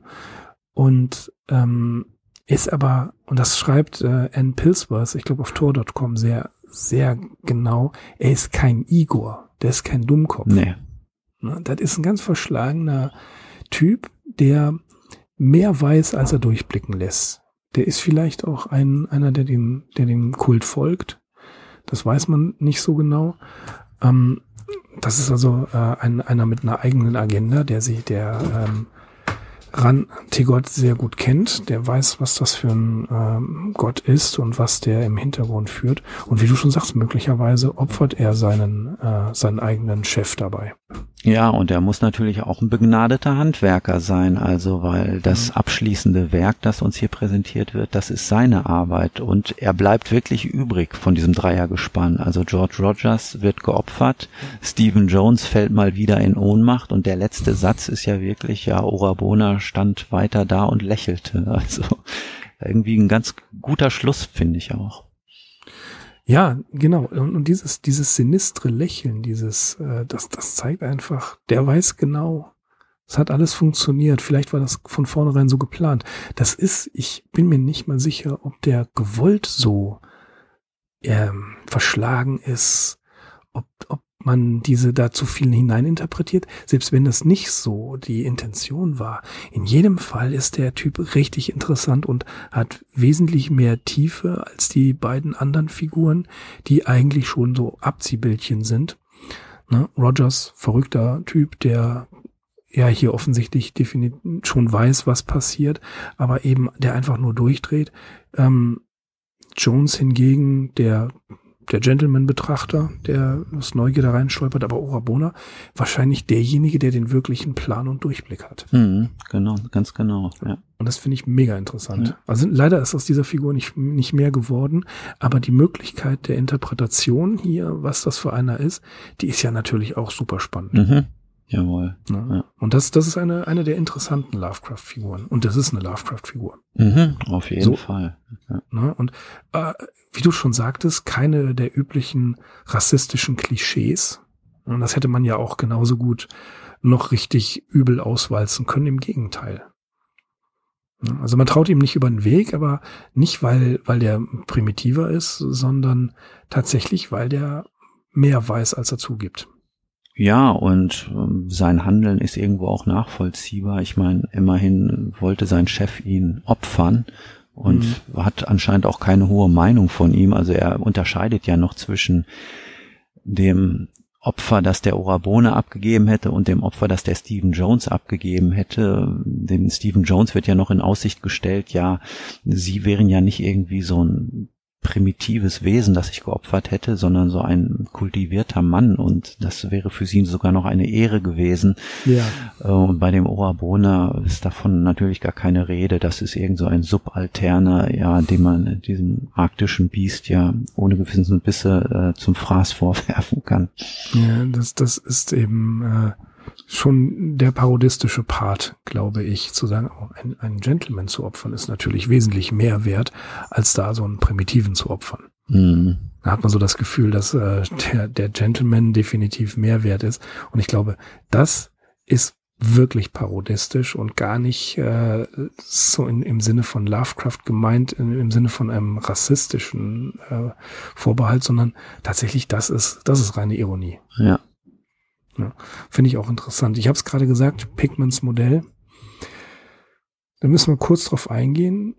Und ähm, ist aber, und das schreibt äh, Ann Pilsworth, ich glaube auf tor.com sehr, sehr genau, er ist kein Igor, der ist kein Dummkopf. Nee. Ne? Das ist ein ganz verschlagener Typ, der mehr weiß, als er durchblicken lässt. Der ist vielleicht auch ein, einer, der dem, der dem Kult folgt. Das weiß man nicht so genau. Ähm, das ist also äh, ein, einer mit einer eigenen Agenda, der sich, der ähm, Ran Tigott sehr gut kennt, der weiß, was das für ein ähm, Gott ist und was der im Hintergrund führt. Und wie du schon sagst, möglicherweise opfert er seinen, äh, seinen eigenen Chef dabei. Ja, und er muss natürlich auch ein begnadeter Handwerker sein, also weil das mhm. abschließende Werk, das uns hier präsentiert wird, das ist seine Arbeit und er bleibt wirklich übrig von diesem Dreiergespann. Also George Rogers wird geopfert, Stephen Jones fällt mal wieder in Ohnmacht und der letzte Satz ist ja wirklich, ja, Stand weiter da und lächelte. Also irgendwie ein ganz guter Schluss, finde ich auch. Ja, genau. Und, und dieses, dieses sinistre Lächeln, dieses, äh, das, das zeigt einfach, der weiß genau, es hat alles funktioniert. Vielleicht war das von vornherein so geplant. Das ist, ich bin mir nicht mal sicher, ob der gewollt so ähm, verschlagen ist, ob, ob man diese da zu viel hineininterpretiert, selbst wenn das nicht so die Intention war. In jedem Fall ist der Typ richtig interessant und hat wesentlich mehr Tiefe als die beiden anderen Figuren, die eigentlich schon so Abziehbildchen sind. Ne? Rogers, verrückter Typ, der ja hier offensichtlich definitiv schon weiß, was passiert, aber eben der einfach nur durchdreht. Ähm, Jones hingegen, der der Gentleman-Betrachter, der das Neugier da reinstolpert, aber Orabona wahrscheinlich derjenige, der den wirklichen Plan und Durchblick hat. Mhm, genau, ganz genau. Ja. Und das finde ich mega interessant. Ja. Also leider ist aus dieser Figur nicht, nicht mehr geworden, aber die Möglichkeit der Interpretation hier, was das für einer ist, die ist ja natürlich auch super spannend. Mhm. Jawohl. Ja. ja. Und das, das ist eine, eine der interessanten Lovecraft-Figuren. Und das ist eine Lovecraft-Figur. Mhm, auf jeden so, Fall. Ja. Ne? Und äh, wie du schon sagtest, keine der üblichen rassistischen Klischees. Und das hätte man ja auch genauso gut noch richtig übel auswalzen können, im Gegenteil. Also man traut ihm nicht über den Weg, aber nicht, weil, weil der primitiver ist, sondern tatsächlich, weil der mehr weiß, als er zugibt. Ja, und ähm, sein Handeln ist irgendwo auch nachvollziehbar. Ich meine, immerhin wollte sein Chef ihn opfern und mhm. hat anscheinend auch keine hohe Meinung von ihm. Also er unterscheidet ja noch zwischen dem Opfer, das der Orabone abgegeben hätte und dem Opfer, das der Stephen Jones abgegeben hätte. Dem Stephen Jones wird ja noch in Aussicht gestellt, ja, sie wären ja nicht irgendwie so ein primitives Wesen, das sich geopfert hätte, sondern so ein kultivierter Mann und das wäre für sie sogar noch eine Ehre gewesen. Ja. Äh, und bei dem Orabona ist davon natürlich gar keine Rede. Das ist irgend so ein Subalterner, ja, dem man diesem arktischen Biest ja ohne Gewissensbisse äh, zum Fraß vorwerfen kann. Ja, das, das ist eben äh, schon der parodistische Part, glaube ich, zu sagen, oh, ein, ein Gentleman zu opfern ist natürlich wesentlich mehr wert, als da so einen Primitiven zu opfern. Mhm. Da hat man so das Gefühl, dass äh, der, der Gentleman definitiv mehr wert ist. Und ich glaube, das ist wirklich parodistisch und gar nicht äh, so in, im Sinne von Lovecraft gemeint, in, im Sinne von einem rassistischen äh, Vorbehalt, sondern tatsächlich das ist, das ist reine Ironie. Ja. Ja, Finde ich auch interessant. Ich habe es gerade gesagt, Pigments Modell. Da müssen wir kurz drauf eingehen.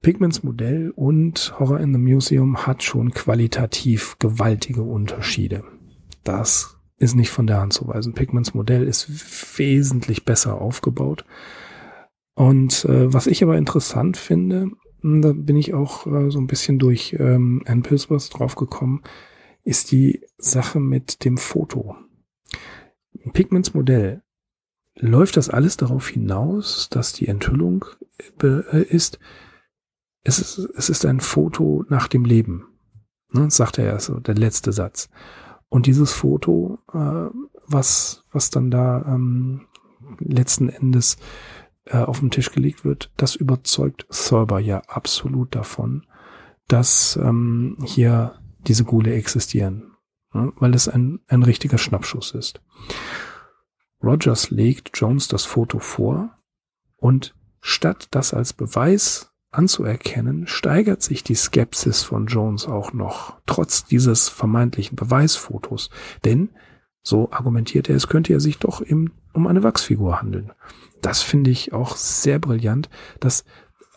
Pigments Modell und Horror in the Museum hat schon qualitativ gewaltige Unterschiede. Das ist nicht von der Hand zu weisen. Pigments Modell ist wesentlich besser aufgebaut. Und äh, was ich aber interessant finde, da bin ich auch äh, so ein bisschen durch ähm, Ann Pilsworth draufgekommen, ist die Sache mit dem Foto. Pigments Modell läuft das alles darauf hinaus, dass die Enthüllung äh, ist, es ist, es ist ein Foto nach dem Leben. Ne, sagt er ja so, der letzte Satz. Und dieses Foto, äh, was, was dann da ähm, letzten Endes äh, auf den Tisch gelegt wird, das überzeugt Thurber ja absolut davon, dass ähm, hier diese Gule existieren weil es ein, ein richtiger Schnappschuss ist. Rogers legt Jones das Foto vor und statt das als Beweis anzuerkennen, steigert sich die Skepsis von Jones auch noch, trotz dieses vermeintlichen Beweisfotos. Denn, so argumentiert er, es könnte ja sich doch eben um eine Wachsfigur handeln. Das finde ich auch sehr brillant, dass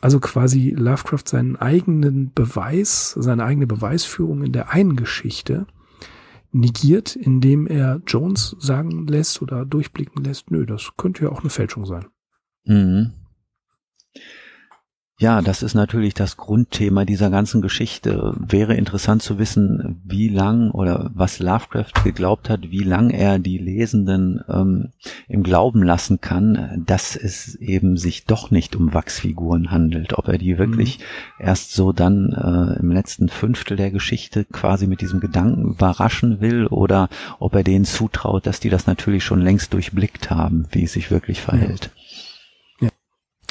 also quasi Lovecraft seinen eigenen Beweis, seine eigene Beweisführung in der einen Geschichte negiert, indem er Jones sagen lässt oder durchblicken lässt, nö, das könnte ja auch eine Fälschung sein. Mhm. Ja, das ist natürlich das Grundthema dieser ganzen Geschichte. Wäre interessant zu wissen, wie lang oder was Lovecraft geglaubt hat, wie lang er die Lesenden ähm, im Glauben lassen kann, dass es eben sich doch nicht um Wachsfiguren handelt. Ob er die wirklich mhm. erst so dann äh, im letzten Fünftel der Geschichte quasi mit diesem Gedanken überraschen will oder ob er denen zutraut, dass die das natürlich schon längst durchblickt haben, wie es sich wirklich verhält.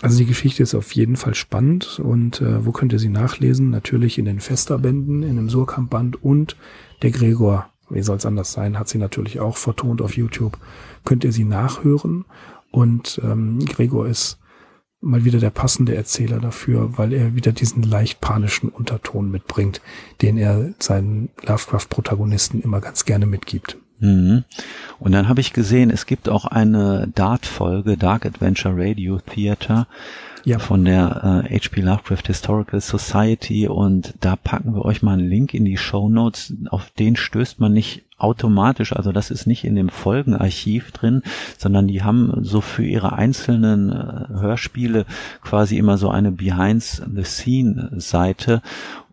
Also die Geschichte ist auf jeden Fall spannend und äh, wo könnt ihr sie nachlesen? Natürlich in den Festerbänden, in dem Surkamp-Band und der Gregor, wie soll es anders sein, hat sie natürlich auch vertont auf YouTube. Könnt ihr sie nachhören und ähm, Gregor ist mal wieder der passende Erzähler dafür, weil er wieder diesen leicht panischen Unterton mitbringt, den er seinen Lovecraft-Protagonisten immer ganz gerne mitgibt. Mhm. Und dann habe ich gesehen, es gibt auch eine Dart-Folge, Dark Adventure Radio Theater, ja. von der äh, HP Lovecraft Historical Society und da packen wir euch mal einen Link in die Show Notes. Auf den stößt man nicht automatisch, also das ist nicht in dem Folgenarchiv drin, sondern die haben so für ihre einzelnen äh, Hörspiele quasi immer so eine Behind the Scene Seite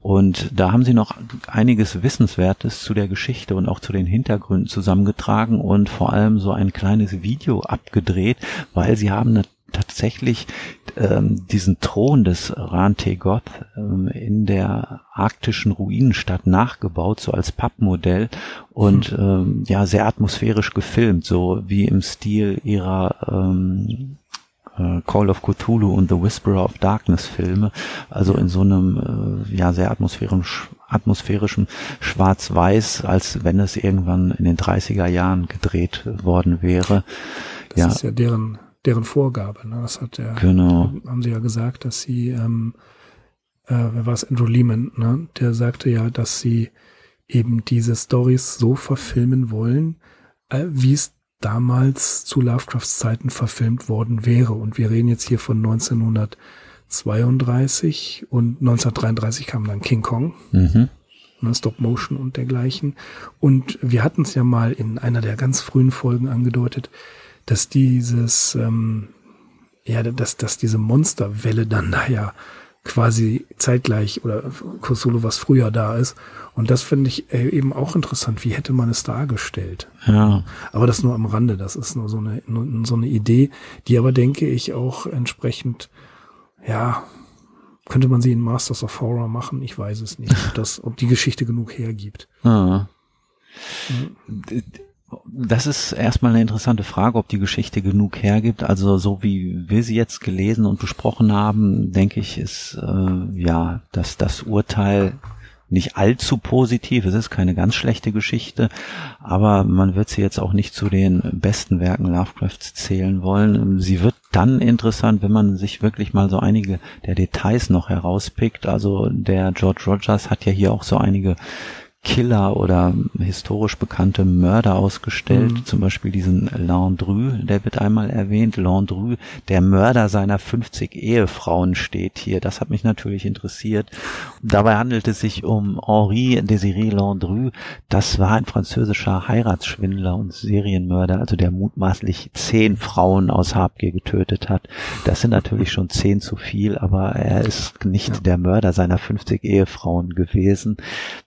und da haben sie noch einiges Wissenswertes zu der Geschichte und auch zu den Hintergründen zusammengetragen und vor allem so ein kleines Video abgedreht, weil sie haben tatsächlich ähm, diesen Thron des Ran-Tegoth ähm, in der arktischen Ruinenstadt nachgebaut, so als Pappmodell und mhm. ähm, ja sehr atmosphärisch gefilmt, so wie im Stil ihrer ähm, äh, Call of Cthulhu und The Whisperer of Darkness Filme, also in so einem äh, ja sehr atmosphärisch atmosphärischem Schwarz-Weiß, als wenn es irgendwann in den 30er Jahren gedreht worden wäre. Das ja. ist ja deren, deren Vorgabe. Ne? Das hat ja, genau. haben sie ja gesagt, dass sie, ähm, äh, wer war es, Andrew Lehman, ne? der sagte ja, dass sie eben diese Stories so verfilmen wollen, äh, wie es damals zu Lovecrafts Zeiten verfilmt worden wäre. Und wir reden jetzt hier von 1932 und 1933 kam dann King Kong. Mhm. Ne, Stop Motion und dergleichen. Und wir hatten es ja mal in einer der ganz frühen Folgen angedeutet, dass dieses, ähm, ja, dass, dass diese Monsterwelle dann da ja quasi zeitgleich oder kurz solo was früher da ist. Und das finde ich äh, eben auch interessant. Wie hätte man es dargestellt? Ja. Aber das nur am Rande. Das ist nur so eine, nur so eine Idee, die aber denke ich auch entsprechend, ja, könnte man sie in Masters of Horror machen? Ich weiß es nicht. Ob das, ob die Geschichte genug hergibt. Ah. Mhm. Das ist erstmal eine interessante Frage, ob die Geschichte genug hergibt. Also so wie wir sie jetzt gelesen und besprochen haben, denke ich, ist äh, ja, dass das Urteil nicht allzu positiv. Es ist keine ganz schlechte Geschichte, aber man wird sie jetzt auch nicht zu den besten Werken Lovecrafts zählen wollen. Sie wird dann interessant, wenn man sich wirklich mal so einige der Details noch herauspickt. Also der George Rogers hat ja hier auch so einige Killer oder historisch bekannte Mörder ausgestellt, mhm. zum Beispiel diesen Landru, der wird einmal erwähnt. Landru, der Mörder seiner 50 Ehefrauen steht hier. Das hat mich natürlich interessiert. Dabei handelt es sich um Henri Désiré Landru. Das war ein französischer Heiratsschwindler und Serienmörder, also der mutmaßlich zehn Frauen aus Habgier getötet hat. Das sind natürlich schon zehn zu viel, aber er ist nicht ja. der Mörder seiner 50 Ehefrauen gewesen.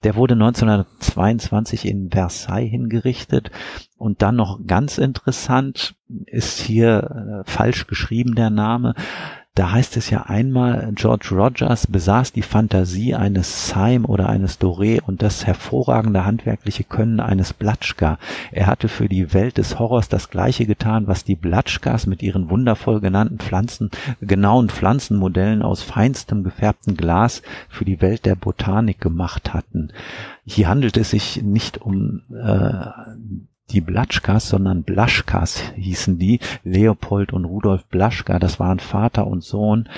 Der wurde 19 1922 in Versailles hingerichtet. Und dann noch ganz interessant ist hier äh, falsch geschrieben der Name. Da heißt es ja einmal, George Rogers besaß die Fantasie eines Syme oder eines Doré und das hervorragende handwerkliche Können eines Blatschka. Er hatte für die Welt des Horrors das gleiche getan, was die Blatschkas mit ihren wundervoll genannten Pflanzen, genauen Pflanzenmodellen aus feinstem gefärbtem Glas für die Welt der Botanik gemacht hatten. Hier handelt es sich nicht um äh, die Blatschkas, sondern Blaschkas hießen die. Leopold und Rudolf Blaschka, das waren Vater und Sohn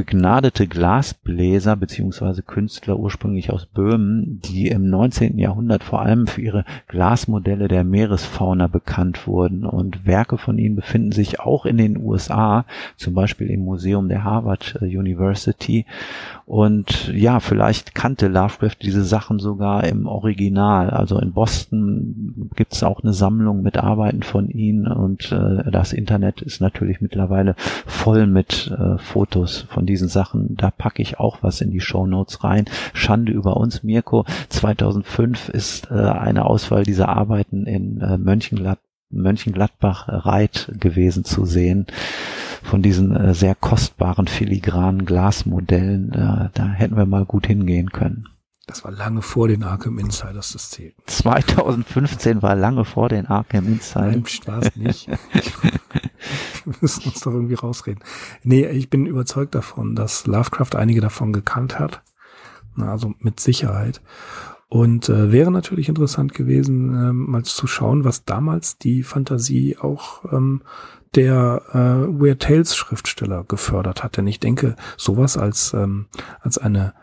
begnadete Glasbläser beziehungsweise Künstler ursprünglich aus Böhmen, die im 19. Jahrhundert vor allem für ihre Glasmodelle der Meeresfauna bekannt wurden. Und Werke von ihnen befinden sich auch in den USA, zum Beispiel im Museum der Harvard University. Und ja, vielleicht kannte Lovecraft diese Sachen sogar im Original. Also in Boston gibt es auch eine Sammlung mit Arbeiten von ihnen und äh, das Internet ist natürlich mittlerweile voll mit äh, Fotos von diesen Sachen. Da packe ich auch was in die Show Notes rein. Schande über uns, Mirko. 2005 ist äh, eine Auswahl dieser Arbeiten in äh, Mönchengladbach Mönchengladbach Reit gewesen zu sehen von diesen äh, sehr kostbaren filigranen Glasmodellen. Äh, da hätten wir mal gut hingehen können. Das war lange vor den Arkham Insiders, das zählt. 2015 war lange vor den Arkham Insiders. Nein, Spaß nicht. wir müssen uns doch irgendwie rausreden. Nee, ich bin überzeugt davon, dass Lovecraft einige davon gekannt hat. Na, also mit Sicherheit. Und äh, wäre natürlich interessant gewesen, äh, mal zu schauen, was damals die Fantasie auch ähm, der äh, Weird Tales Schriftsteller gefördert hat. Denn ich denke, sowas als, ähm, als eine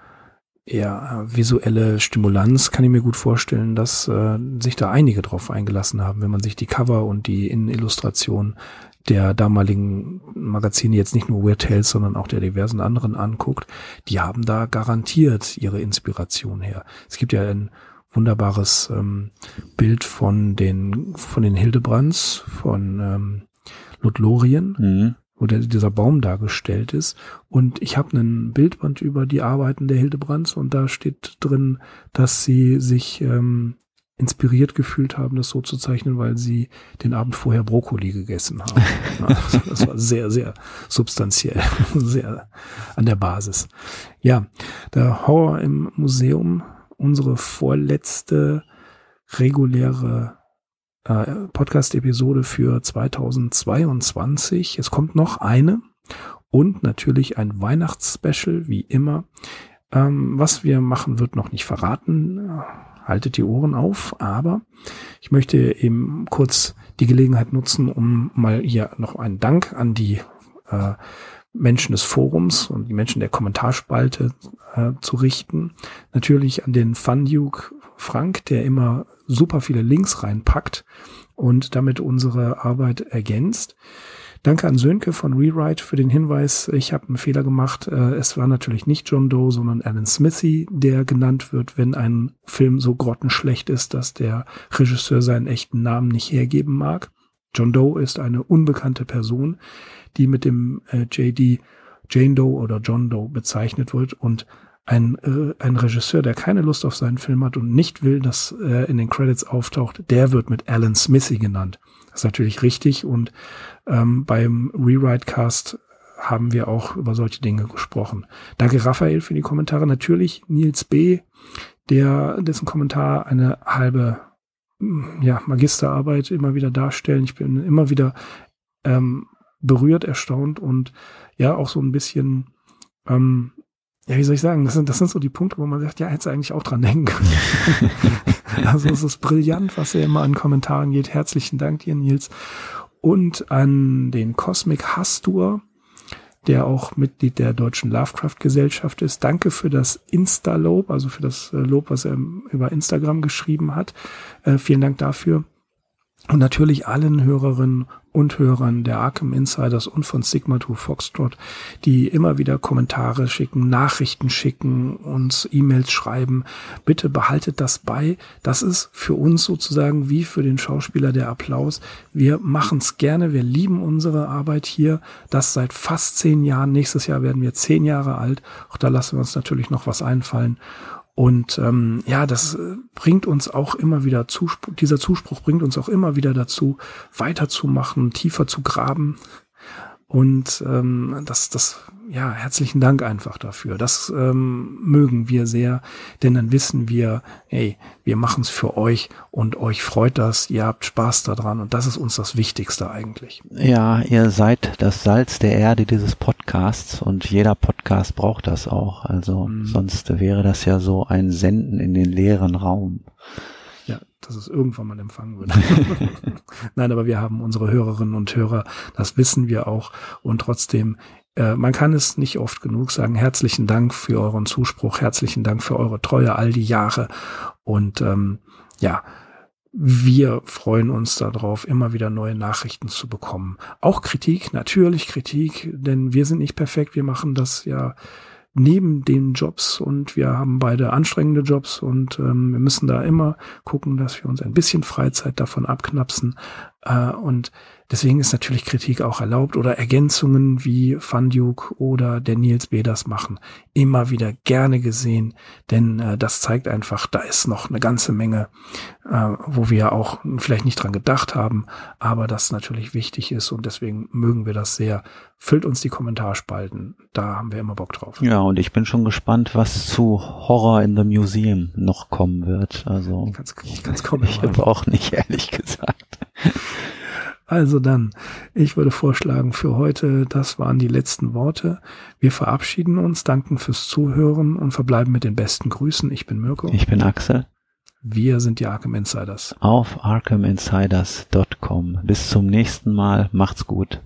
eher visuelle Stimulanz kann ich mir gut vorstellen, dass äh, sich da einige drauf eingelassen haben, wenn man sich die Cover und die Innenillustration der damaligen Magazine jetzt nicht nur Weird Tales, sondern auch der diversen anderen anguckt, die haben da garantiert ihre Inspiration her. Es gibt ja ein wunderbares ähm, Bild von den von den Hildebrands von ähm, Ludlorien, mhm wo der, dieser Baum dargestellt ist. Und ich habe einen Bildband über die Arbeiten der Hildebrands und da steht drin, dass sie sich ähm, inspiriert gefühlt haben, das so zu zeichnen, weil sie den Abend vorher Brokkoli gegessen haben. Also das war sehr, sehr substanziell, sehr an der Basis. Ja, der Horror im Museum, unsere vorletzte reguläre äh, Podcast-Episode für 2022. Es kommt noch eine und natürlich ein Weihnachtsspecial, wie immer. Ähm, was wir machen, wird noch nicht verraten. Haltet die Ohren auf, aber ich möchte eben kurz die Gelegenheit nutzen, um mal hier noch einen Dank an die äh, Menschen des Forums und die Menschen der Kommentarspalte äh, zu richten. Natürlich an den Funduke Frank, der immer super viele Links reinpackt und damit unsere Arbeit ergänzt. Danke an Sönke von Rewrite für den Hinweis. Ich habe einen Fehler gemacht. Äh, es war natürlich nicht John Doe, sondern Alan Smithy, der genannt wird, wenn ein Film so grottenschlecht ist, dass der Regisseur seinen echten Namen nicht hergeben mag. John Doe ist eine unbekannte Person, die mit dem äh, JD Jane Doe oder John Doe bezeichnet wird und ein, äh, ein Regisseur, der keine Lust auf seinen Film hat und nicht will, dass er in den Credits auftaucht, der wird mit Alan Smithy genannt. Das ist natürlich richtig und ähm, beim Rewrite-Cast haben wir auch über solche Dinge gesprochen. Danke Raphael für die Kommentare. Natürlich Nils B., der dessen Kommentar eine halbe ja, Magisterarbeit immer wieder darstellen. Ich bin immer wieder ähm, berührt, erstaunt und ja auch so ein bisschen, ähm, ja, wie soll ich sagen, das sind, das sind so die Punkte, wo man sagt, ja, hätte eigentlich auch dran denken können. also es ist brillant, was er immer an Kommentaren geht. Herzlichen Dank dir, Nils. Und an den Cosmic Hastur, der auch Mitglied der Deutschen Lovecraft Gesellschaft ist. Danke für das Insta-Lob, also für das äh, Lob, was er über Instagram geschrieben hat. Äh, vielen Dank dafür. Und natürlich allen Hörerinnen und Hörern der Arkham Insiders und von Sigma 2 Foxtrot, die immer wieder Kommentare schicken, Nachrichten schicken, uns E-Mails schreiben. Bitte behaltet das bei. Das ist für uns sozusagen wie für den Schauspieler der Applaus. Wir machen es gerne. Wir lieben unsere Arbeit hier. Das seit fast zehn Jahren. Nächstes Jahr werden wir zehn Jahre alt. Auch da lassen wir uns natürlich noch was einfallen. Und ähm, ja, das äh, bringt uns auch immer wieder Zuspruch, dieser Zuspruch bringt uns auch immer wieder dazu, weiterzumachen, tiefer zu graben. Und ähm, das, das, ja, herzlichen Dank einfach dafür. Das ähm, mögen wir sehr, denn dann wissen wir, hey, wir machen es für euch und euch freut das, ihr habt Spaß daran und das ist uns das Wichtigste eigentlich. Ja, ihr seid das Salz der Erde dieses Podcasts und jeder Podcast braucht das auch. Also mhm. sonst wäre das ja so ein Senden in den leeren Raum dass es irgendwann mal empfangen wird. Nein, aber wir haben unsere Hörerinnen und Hörer, das wissen wir auch. Und trotzdem, äh, man kann es nicht oft genug sagen. Herzlichen Dank für euren Zuspruch, herzlichen Dank für eure Treue all die Jahre. Und ähm, ja, wir freuen uns darauf, immer wieder neue Nachrichten zu bekommen. Auch Kritik, natürlich Kritik, denn wir sind nicht perfekt. Wir machen das ja neben den Jobs und wir haben beide anstrengende Jobs und ähm, wir müssen da immer gucken, dass wir uns ein bisschen Freizeit davon abknapsen äh, und Deswegen ist natürlich Kritik auch erlaubt oder Ergänzungen wie Van Duke oder der Nils B. das machen. Immer wieder gerne gesehen, denn äh, das zeigt einfach, da ist noch eine ganze Menge, äh, wo wir auch vielleicht nicht dran gedacht haben, aber das natürlich wichtig ist und deswegen mögen wir das sehr. Füllt uns die Kommentarspalten, da haben wir immer Bock drauf. Ja, und ich bin schon gespannt, was zu Horror in the Museum noch kommen wird. Also ich ich kann's kaum ich habe auch nicht ehrlich gesagt. Also dann, ich würde vorschlagen für heute, das waren die letzten Worte. Wir verabschieden uns, danken fürs Zuhören und verbleiben mit den besten Grüßen. Ich bin Mirko. Ich bin Axel. Wir sind die Arkham Insiders. Auf arkhaminsiders.com. Bis zum nächsten Mal. Macht's gut.